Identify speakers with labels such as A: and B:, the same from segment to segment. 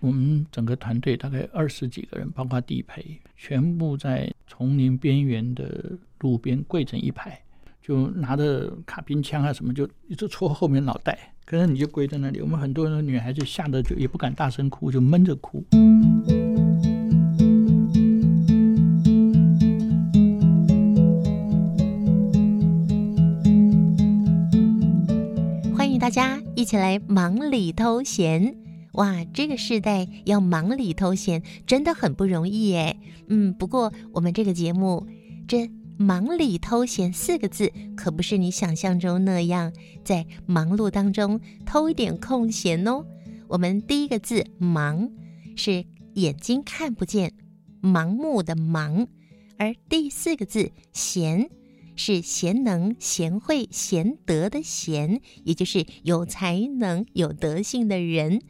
A: 我们整个团队大概二十几个人，包括地陪，全部在丛林边缘的路边跪成一排，就拿着卡宾枪啊什么，就一直戳后面脑袋。可能你就跪在那里，我们很多的女孩子吓得就也不敢大声哭，就闷着哭。
B: 欢迎大家一起来忙里偷闲哇！这个时代要忙里偷闲真的很不容易哎。嗯，不过我们这个节目这“忙里偷闲”四个字可不是你想象中那样在忙碌当中偷一点空闲哦。我们第一个字“忙”是眼睛看不见、盲目的“盲”，而第四个字“闲”。是贤能、贤惠、贤德的贤，也就是有才能、有德性的人。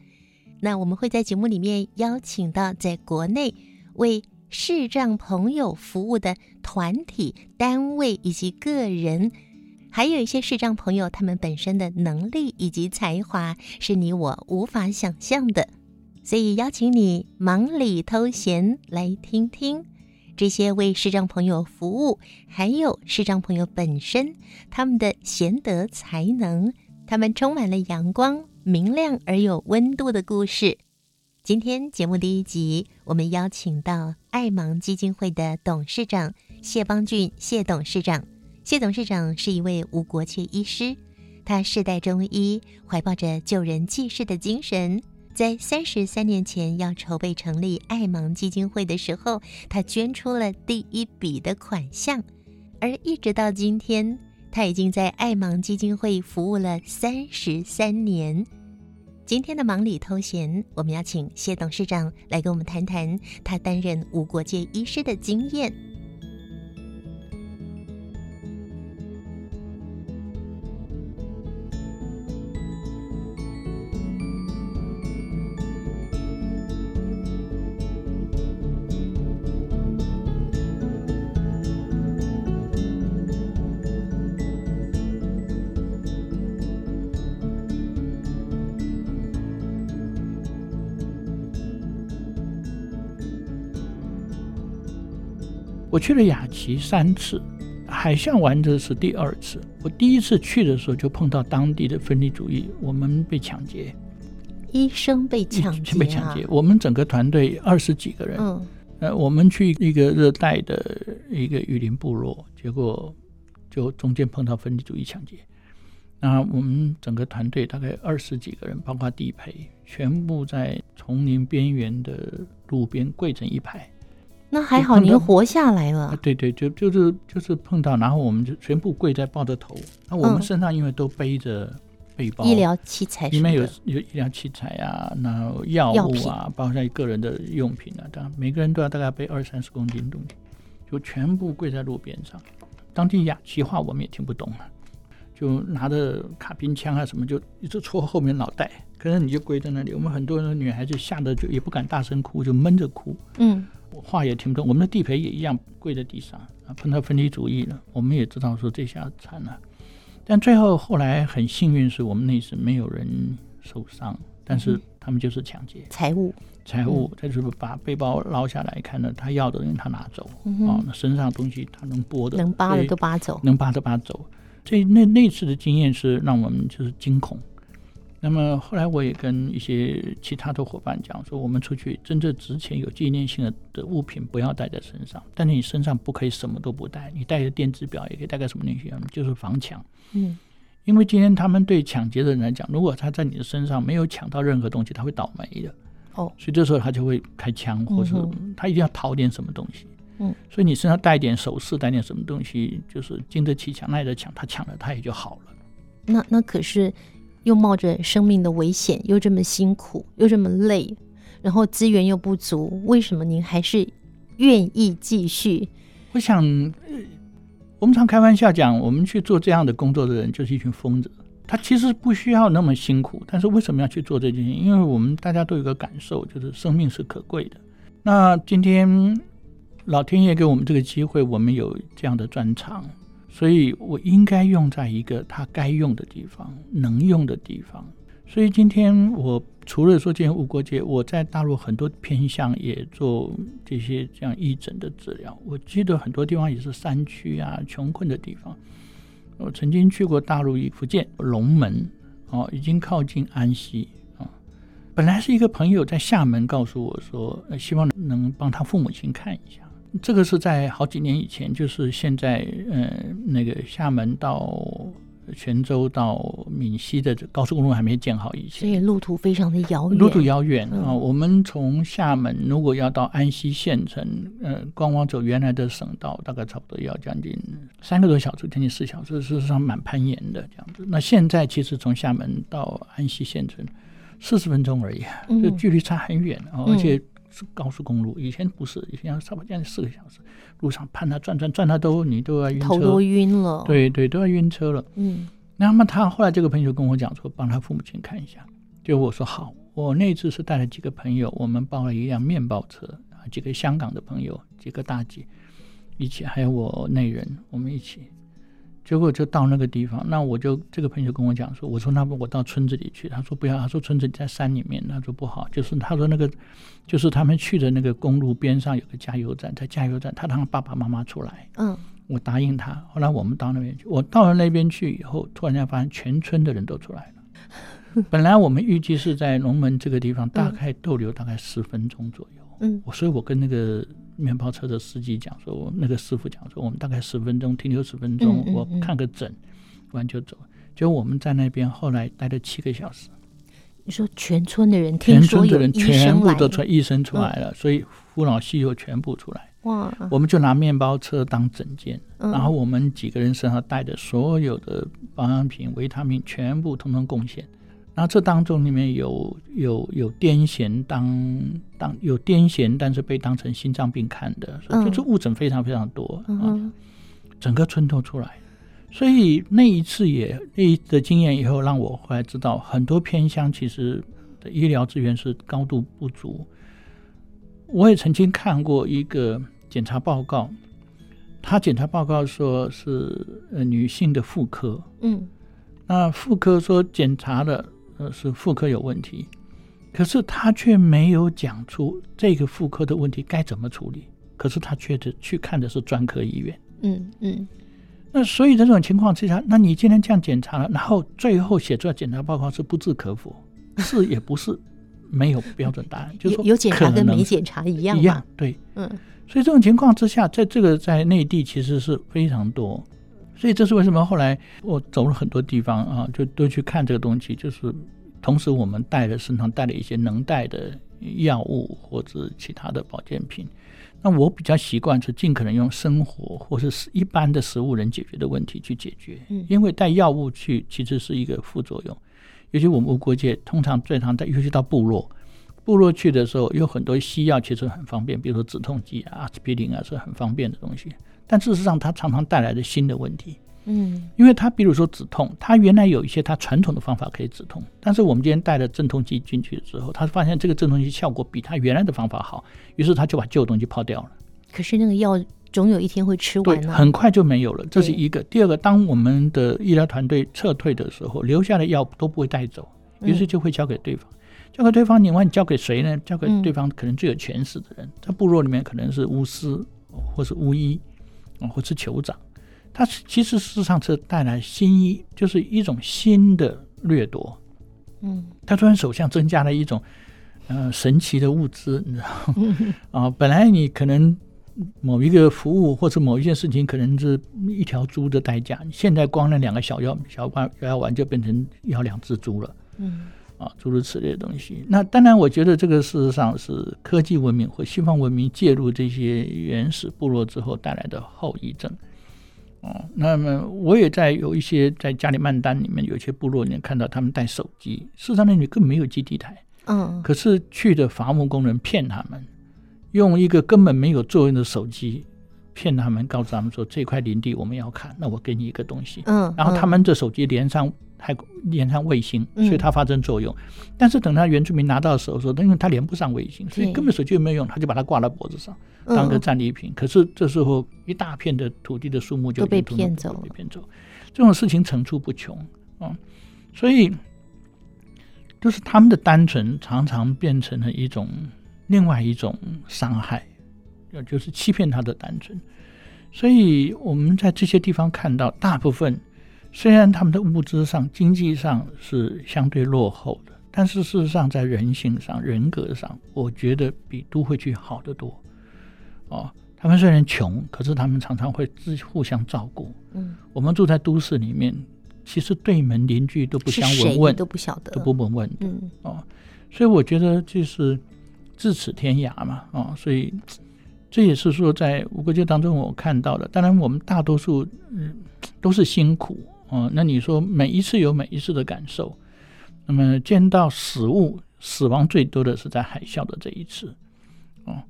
B: 那我们会在节目里面邀请到在国内为视障朋友服务的团体、单位以及个人，还有一些视障朋友他们本身的能力以及才华是你我无法想象的，所以邀请你忙里偷闲来听听。这些为视障朋友服务，还有视障朋友本身，他们的贤德才能，他们充满了阳光、明亮而有温度的故事。今天节目第一集，我们邀请到爱盲基金会的董事长谢邦俊谢董事长。谢董事长是一位无国界医师，他世代中医，怀抱着救人济世的精神。在三十三年前要筹备成立爱盲基金会的时候，他捐出了第一笔的款项，而一直到今天，他已经在爱盲基金会服务了三十三年。今天的忙里偷闲，我们要请谢董事长来跟我们谈谈他担任无国界医师的经
A: 验。去了雅琪三次，海象玩的是第二次。我第一次去的时候就碰到当地的分离主义，我们被抢劫，
B: 医生被抢劫，
A: 被抢劫。我们整个团队二十几个人，嗯，呃，我们去一个热带的一个雨林部落，结果就中间碰到分离主义抢劫。那我们整个团队大概二十几个人，包括地陪，全部在丛林边缘的路边跪成一排。
B: 那还好，您活下来了。
A: 对对，就就是就是碰到，然后我们就全部跪在抱着头。那我们身上因为都背着背包，
B: 医疗器材
A: 里面有有医疗器材啊，那药物啊，包括像个人的用品啊，当然每个人都要大概背二三十公斤东西，就全部跪在路边上。当地雅琪话我们也听不懂啊，就拿着卡宾枪啊什么，就一直戳后面脑袋。可是你就跪在那里，我们很多的女孩子吓得就也不敢大声哭，就闷着哭。嗯。话也听不懂，我们的地陪也一样跪在地上啊，碰到分离主义了。我们也知道说这下惨了，但最后后来很幸运，是我们那次没有人受伤，但是他们就是抢劫
B: 财物，
A: 财物，他就是把背包捞下来，看到他要的人他拿走啊，那身上东西他能剥的
B: 能扒的都扒走，
A: 能扒的扒走。这那那次的经验是让我们就是惊恐。那么后来我也跟一些其他的伙伴讲说，我们出去真正值钱有纪念性的的物品不要带在身上，但是你身上不可以什么都不带，你带个电子表也可以带个什么东西，就是防抢。嗯，因为今天他们对抢劫的人来讲，如果他在你的身上没有抢到任何东西，他会倒霉的。哦，所以这时候他就会开枪，或者他一定要掏点什么东西。嗯，所以你身上带点首饰，带点什么东西，就是经得起抢，耐得抢，他抢了他也就好了。
B: 那那可是。又冒着生命的危险，又这么辛苦，又这么累，然后资源又不足，为什么您还是愿意继续？
A: 我想，我们常开玩笑讲，我们去做这样的工作的人就是一群疯子。他其实不需要那么辛苦，但是为什么要去做这件事情？因为我们大家都有个感受，就是生命是可贵的。那今天老天爷给我们这个机会，我们有这样的专长。所以我应该用在一个他该用的地方，能用的地方。所以今天我除了说今天无国界，我在大陆很多偏向也做这些这样义诊的治疗。我记得很多地方也是山区啊、穷困的地方。我曾经去过大陆一福建龙门，哦，已经靠近安溪啊。本来是一个朋友在厦门告诉我说，希望能帮他父母亲看一下。这个是在好几年以前，就是现在，呃，那个厦门到泉州到闽西的高速公路还没建好以前，
B: 所以路途非常的遥远。
A: 路途遥远啊！嗯、我们从厦门如果要到安溪县城，呃，光光走原来的省道，大概差不多要将近三个多小时，将近四小时，事实上蛮攀岩的这样子。那现在其实从厦门到安溪县城四十分钟而已，这距离差很远啊，而且。是高速公路，以前不是，以前要差不多将近四个小时，路上盼他转转转他都你都要晕车，
B: 头都晕了，
A: 对对，都要晕车了。嗯，那么他后来这个朋友跟我讲说，帮他父母亲看一下，就我说好，我那次是带了几个朋友，我们包了一辆面包车啊，几个香港的朋友，几个大姐一起，还有我内人，我们一起。结果就到那个地方，那我就这个朋友跟我讲说，我说那不我到村子里去，他说不要，他说村子里在山里面，他说不好，就是他说那个就是他们去的那个公路边上有个加油站，在加油站他让爸爸妈妈出来，嗯，我答应他，后来我们到那边去，我到了那边去以后，突然间发现全村的人都出来了，本来我们预计是在龙门这个地方大概逗留大概十分钟左右，嗯，所以我跟那个。面包车的司机讲说，我那个师傅讲说，我们大概十分钟停留十分钟，我看个诊，完就走。就我们在那边后来待了七个小时。
B: 你说全村的人，
A: 全村的人全部都出来，医生出来了，嗯、所以扶老携幼全部出来。哇！我们就拿面包车当诊间，嗯、然后我们几个人身上带的所有的保养品、维他命，全部通通贡献。然后这当中里面有有有癫痫当当有癫痫，但是被当成心脏病看的，所以就是误诊非常非常多，嗯啊，整个村都出来，所以那一次也那一次的经验以后，让我后来知道很多偏乡其实的医疗资源是高度不足。我也曾经看过一个检查报告，他检查报告说是呃女性的妇科，嗯，那妇科说检查了。是妇科有问题，可是他却没有讲出这个妇科的问题该怎么处理。可是他却是去看的是专科医院。嗯嗯。那所以这种情况之下，那你今天这样检查了，然后最后写出来检查报告是不置可否，是也不是没有 标准答案，就是说
B: 有检查跟没检查一样。
A: 一样对。嗯。所以这种情况之下，在这个在内地其实是非常多。所以这是为什么后来我走了很多地方啊，就都去看这个东西。就是同时我们带了身上带了一些能带的药物或者其他的保健品。那我比较习惯是尽可能用生活或者是一般的食物能解决的问题去解决。因为带药物去其实是一个副作用。尤其我们无国界通常最常带，尤其到部落，部落去的时候有很多西药，其实很方便，比如说止痛剂啊、阿司匹林啊，是很方便的东西。但事实上，它常常带来的新的问题，嗯，因为它比如说止痛，它原来有一些它传统的方法可以止痛，但是我们今天带了镇痛剂进去之后，他发现这个镇痛剂效果比他原来的方法好，于是他就把旧东西抛掉了。
B: 可是那个药总有一天会吃完，
A: 很快就没有了。这是一个。第二个，当我们的医疗团队撤退的时候，留下的药都不会带走，于是就会交给对方。嗯、交给对方，你问你交给谁呢？交给对方可能最有权势的人，嗯、在部落里面可能是巫师或是巫医。或是酋长，他其实事实上是带来新一，就是一种新的掠夺。嗯，他突然手上增加了一种呃神奇的物资，你知道吗？嗯、啊，本来你可能某一个服务或者某一件事情可能是一条猪的代价，现在光那两个小药小药药丸就变成要两只猪了。嗯。啊，诸如此类的东西。那当然，我觉得这个事实上是科技文明或西方文明介入这些原始部落之后带来的后遗症。哦，那么我也在有一些在加里曼丹里面有一些部落里面看到他们带手机，事实上那里根本没有基地台。嗯，可是去的伐木工人骗他们，用一个根本没有作用的手机骗他们，告诉他们说，这块林地我们要砍，那我给你一个东西。嗯，然后他们这手机连上。还连上卫星，所以它发生作用。嗯、但是等他原住民拿到手的时候说，因为他连不上卫星，所以根本手机也没有用，他就把它挂在脖子上当个战利品。嗯、可是这时候一大片的土地的树木就
B: 被骗走，
A: 被骗走。这种事情层出不穷啊！所以就是他们的单纯常常变成了一种另外一种伤害，就是欺骗他的单纯。所以我们在这些地方看到，大部分虽然他们的物质上、经济上是相对落后的，但是事实上在人性上、人格上，我觉得比都会区好得多。哦，他们虽然穷，可是他们常常会自互相照顾。嗯，我们住在都市里面，其实对门邻居都不相闻问，
B: 都不晓得，
A: 都不闻问。嗯，哦，所以我觉得就是咫尺天涯嘛。哦，所以。这也是说，在无国界当中我看到的。当然，我们大多数嗯都是辛苦哦。那你说每一次有每一次的感受，那么见到死物、死亡最多的是在海啸的这一次哦。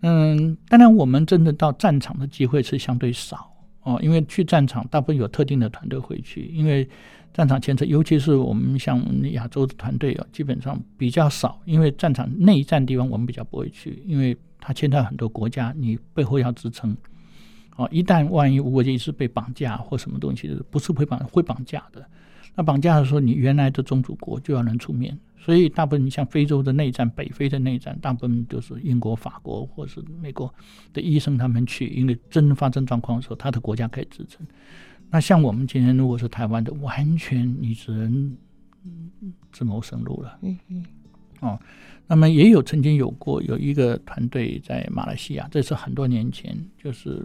A: 嗯，当然我们真的到战场的机会是相对少哦，因为去战场大部分有特定的团队会去，因为战场前程，尤其是我们像亚洲的团队啊，基本上比较少，因为战场内战地方我们比较不会去，因为。他牵到很多国家，你背后要支撑，哦，一旦万一无国界是被绑架或什么东西的，不是会绑会绑架的。那绑架的时候，你原来的宗主国就要能出面。所以大部分你像非洲的内战、北非的内战，大部分都是英国、法国或是美国的医生他们去，因为真发生状况的时候，他的国家可以支撑。那像我们今天如果是台湾的，完全你只能自谋生路了。嗯嗯，哦。那么也有曾经有过有一个团队在马来西亚，这是很多年前，就是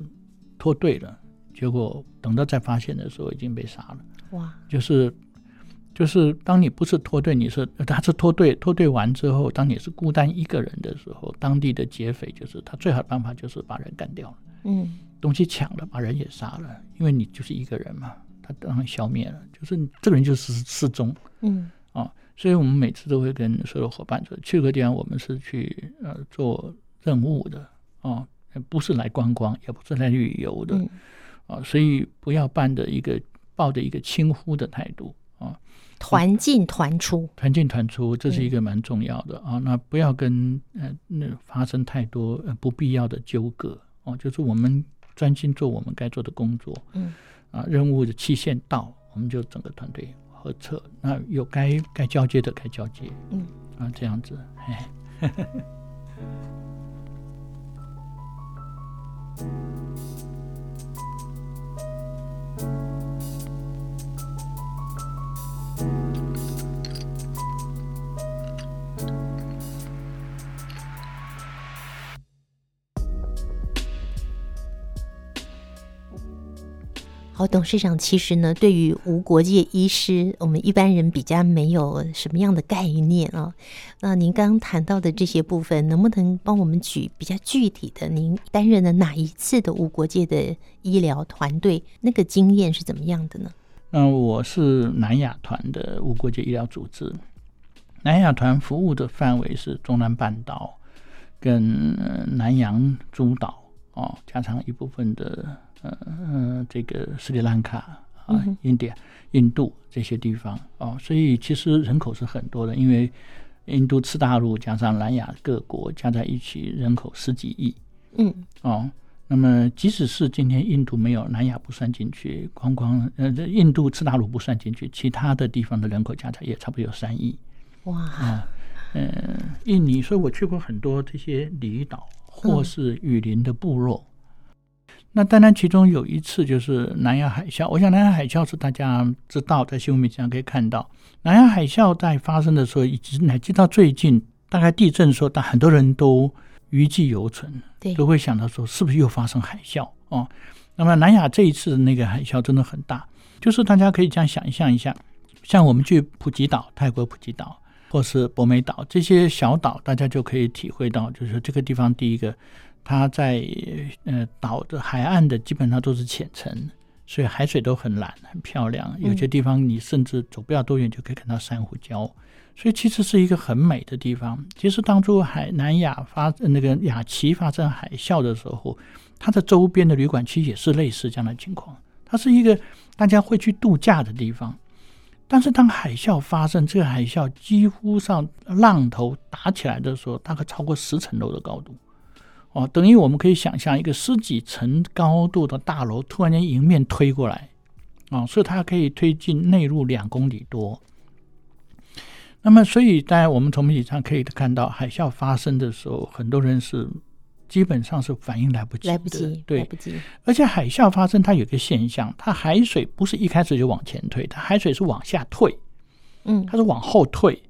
A: 脱队了，结果等到再发现的时候已经被杀了。哇！就是就是当你不是脱队，你是他是脱队，脱队完之后，当你是孤单一个人的时候，当地的劫匪就是他最好的办法就是把人干掉了，嗯，东西抢了，把人也杀了，因为你就是一个人嘛，他当然消灭了，就是这个人就是失踪，嗯。啊所以我们每次都会跟所有伙伴说，去个地方，我们是去呃做任务的啊，不是来观光，也不是来旅游的啊，所以不要办的一个抱着一个轻忽的态度啊，
B: 团进团出，
A: 团进团出，这是一个蛮重要的啊。那不要跟呃那发生太多不必要的纠葛哦，就是我们专心做我们该做的工作，嗯啊，任务的期限到，我们就整个团队。合策？那有该该交接的该交接，嗯啊，这样子，哎。
B: Thank you. 哦，董事长，其实呢，对于无国界医师，我们一般人比较没有什么样的概念啊。那您刚刚谈到的这些部分，能不能帮我们举比较具体的？您担任了哪一次的无国界的医疗团队？那个经验是怎么样的呢？
A: 嗯，我是南亚团的无国界医疗组织，南亚团服务的范围是中南半岛跟南洋诸岛哦，加上一部分的。嗯嗯，这个斯里兰卡啊、印度、印度这些地方哦，所以其实人口是很多的，因为印度次大陆加上南亚各国加在一起，人口十几亿。嗯，哦，那么即使是今天印度没有南亚不算进去，光光呃，这印度次大陆不算进去，其他的地方的人口加起来也差不多有三亿。哇，啊，嗯，印尼，所以我去过很多这些离岛或是雨林的部落。嗯那当然，其中有一次就是南亚海啸。我想，南亚海啸是大家知道，在新闻媒体上可以看到。南亚海啸在发生的时候，以及乃至到最近，大概地震的时候，但很多人都余悸犹存，都会想到说，是不是又发生海啸哦？那么南亚这一次的那个海啸真的很大，就是大家可以这样想象一下，像我们去普吉岛、泰国普吉岛，或是博美岛这些小岛，大家就可以体会到，就是这个地方第一个。它在呃岛的海岸的基本上都是浅层，所以海水都很蓝很漂亮。有些地方你甚至走不了多远就可以看到珊瑚礁，所以其实是一个很美的地方。其实当初海南亚发那个雅琪发生海啸的时候，它的周边的旅馆区也是类似这样的情况。它是一个大家会去度假的地方，但是当海啸发生，这个海啸几乎上浪头打起来的时候，大概超过十层楼的高度。哦，等于我们可以想象一个十几层高度的大楼突然间迎面推过来，啊、哦，所以它可以推进内陆两公里多。那么，所以在我们从媒体上可以看到，海啸发生的时候，很多人是基本上是反应来不及，
B: 来不及，
A: 对，
B: 来不及。
A: 而且海啸发生，它有个现象，它海水不是一开始就往前退，它海水是往下退，
B: 嗯，
A: 它是往后退。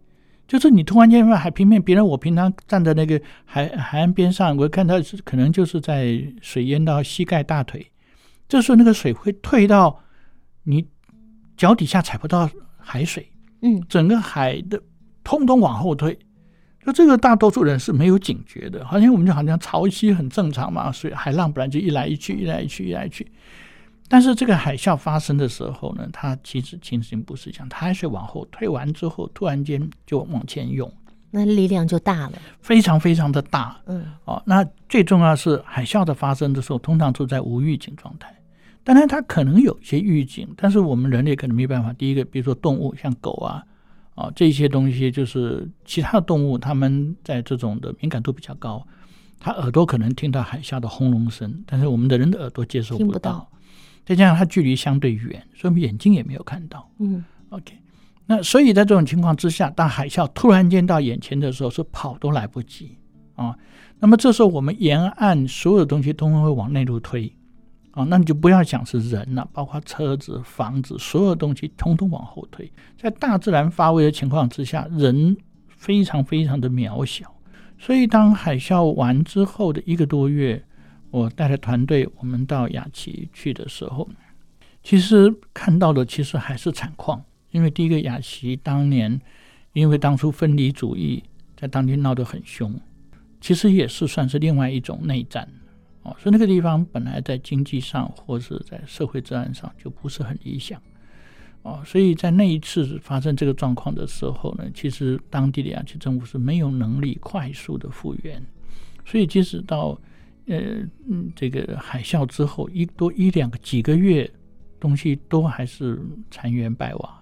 A: 就是你突然间在海平面，别人我平常站在那个海海岸边上，我看到是可能就是在水淹到膝盖大腿，这时候那个水会退到你脚底下踩不到海水，
B: 嗯，
A: 整个海的通通往后退，就这个大多数人是没有警觉的，好像我们就好像潮汐很正常嘛，所以海浪本来就一来一去，一来一去，一来一去。但是这个海啸发生的时候呢，它其实情形不是这样，它还是往后退完之后，突然间就往前涌，
B: 那力量就大了，
A: 非常非常的大。
B: 嗯，
A: 哦，那最重要是海啸的发生的时候，通常都在无预警状态。当然，它可能有一些预警，但是我们人类可能没办法。第一个，比如说动物，像狗啊，啊、哦、这些东西，就是其他的动物，它们在这种的敏感度比较高，它耳朵可能听到海啸的轰隆声，但是我们的人的耳朵接受不到。再加上它距离相对远，所以我们眼睛也没有看到。
B: 嗯
A: ，OK，那所以在这种情况之下，当海啸突然间到眼前的时候，是跑都来不及啊。那么这时候我们沿岸所有的东西都会往内陆推啊，那你就不要想是人了，包括车子、房子，所有东西通通往后推。在大自然发威的情况之下，人非常非常的渺小。所以当海啸完之后的一个多月。我带着团队，我们到雅琪去的时候，其实看到的其实还是惨况。因为第一个雅琪当年，因为当初分离主义在当地闹得很凶，其实也是算是另外一种内战哦。所以那个地方本来在经济上或是在社会治安上就不是很理想哦。所以在那一次发生这个状况的时候呢，其实当地的雅琪政府是没有能力快速的复原，所以即使到。呃嗯，这个海啸之后一多一两个几个月，东西都还是残垣败瓦。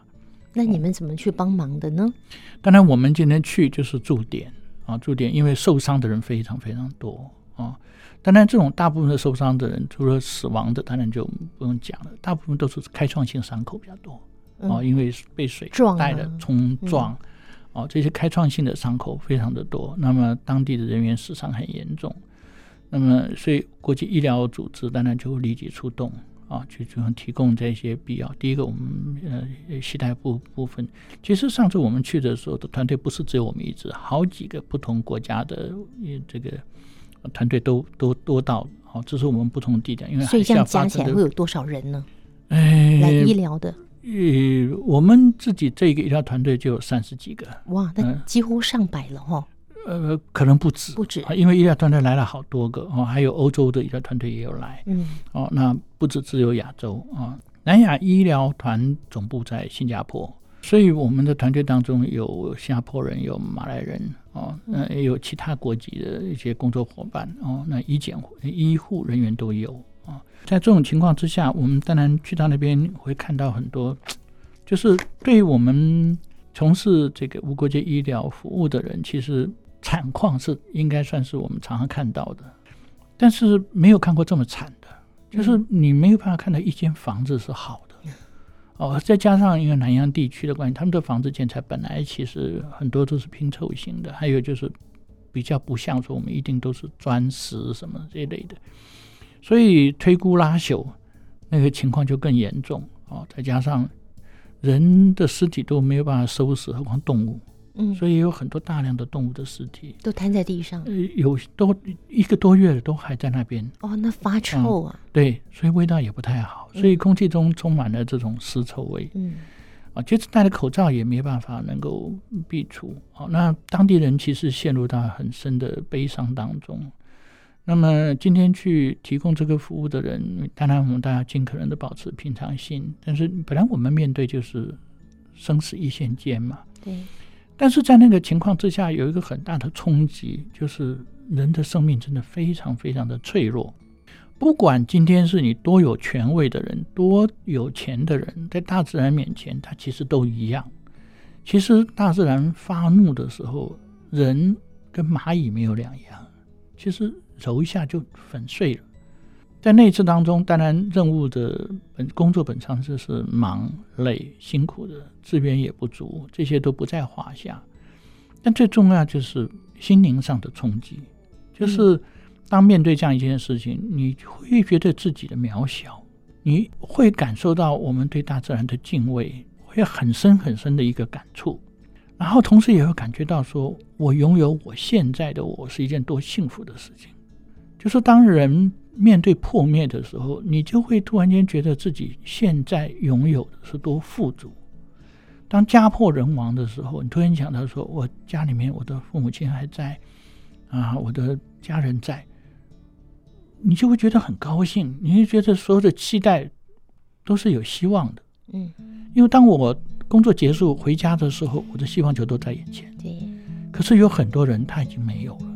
B: 那你们怎么去帮忙的呢？哦，
A: 当然，我们今天去就是驻点啊，驻点，因为受伤的人非常非常多啊。当然，这种大部分的受伤的人，除了死亡的，当然就不用讲了，大部分都是开创性伤口比较多，嗯，啊，因为被水带的冲撞，啊，这些开创性的伤口非常的多。那么当地的人员死伤很严重。那么，所以国际医疗组织当然就立即出动啊，去就提供这些必要。第一个，我们呃西太部部分，其实上次我们去的时候的团队不是只有我们一支，好几个不同国家的这个团队都都都到。好，这是我们不同的地点，因为
B: 所以这样加起来会有多少人呢？
A: 哎，
B: 来医疗的，
A: 呃，我们自己这个医疗团队就有三十几个。
B: 哇，那几乎上百了哈。
A: 呃，可能不止，
B: 不止
A: 啊，因为医疗团队来了好多个哦，还有欧洲的医疗团队也有来，
B: 嗯，
A: 哦，那不止只有亚洲啊，南亚医疗团总部在新加坡，所以我们的团队当中有新加坡人，有马来人，哦，那也有其他国籍的一些工作伙伴，哦，那医检医护人员都有啊，在这种情况之下，我们当然去到那边会看到很多，就是对于我们从事这个无国界医疗服务的人，其实。惨况是应该算是我们常常看到的，但是没有看过这么惨的，就是你没有办法看到一间房子是好的哦。再加上因为南洋地区的关系，他们的房子建材本来其实很多都是拼凑型的，还有就是比较不像说我们一定都是砖石什么这一类的，所以推估拉朽那个情况就更严重哦。再加上人的尸体都没有办法收拾，何况动物。
B: 嗯，
A: 所以有很多大量的动物的尸体
B: 都瘫在地上，
A: 呃，有都一个多月了，都还在那边。
B: 哦，那发臭啊！
A: 嗯、对，所以味道也不太好，所以空气中充满了这种尸臭味。
B: 嗯，
A: 啊，就是戴了口罩也没办法能够避除。好、啊，那当地人其实陷入到很深的悲伤当中。那么今天去提供这个服务的人，当然我们大家尽可能的保持平常心，但是本来我们面对就是生死一线间嘛。
B: 对。
A: 但是在那个情况之下，有一个很大的冲击，就是人的生命真的非常非常的脆弱。不管今天是你多有权位的人，多有钱的人，在大自然面前，他其实都一样。其实大自然发怒的时候，人跟蚂蚁没有两样，其实揉一下就粉碎了。在那一次当中，当然任务的本工作本身就是忙、累、辛苦的，资源也不足，这些都不在话下。但最重要就是心灵上的冲击，就是当面对这样一件事情，你会觉得自己的渺小，你会感受到我们对大自然的敬畏，会很深很深的一个感触。然后同时也会感觉到说，我拥有我现在的我是一件多幸福的事情。就是当人面对破灭的时候，你就会突然间觉得自己现在拥有的是多富足。当家破人亡的时候，你突然想到说，我家里面我的父母亲还在，啊，我的家人在，你就会觉得很高兴，你会觉得所有的期待都是有希望的。嗯，因为当我工作结束回家的时候，我的希望就都在眼前。对，可是有很多人他已经没有了。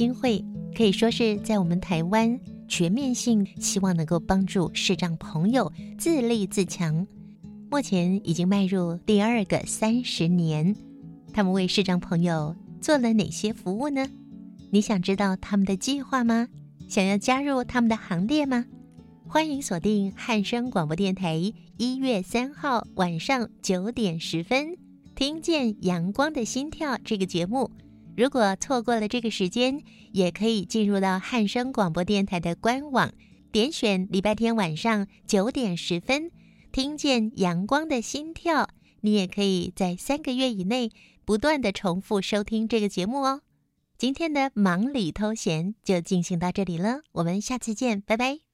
B: 金会可以说是在我们台湾全面性希望能够帮助视障朋友自立自强，目前已经迈入第二个三十年。他们为视障朋友做了哪些服务呢？你想知道他们的计划吗？想要加入他们的行列吗？欢迎锁定汉声广播电台一月三号晚上九点十分，听见阳光的心跳这个节目。如果错过了这个时间，也可以进入到汉声广播电台的官网，点选礼拜天晚上九点十分，听见阳光的心跳。你也可以在三个月以内不断的重复收听这个节目哦。今天的忙里偷闲就进行到这里了，我们下次见，拜拜。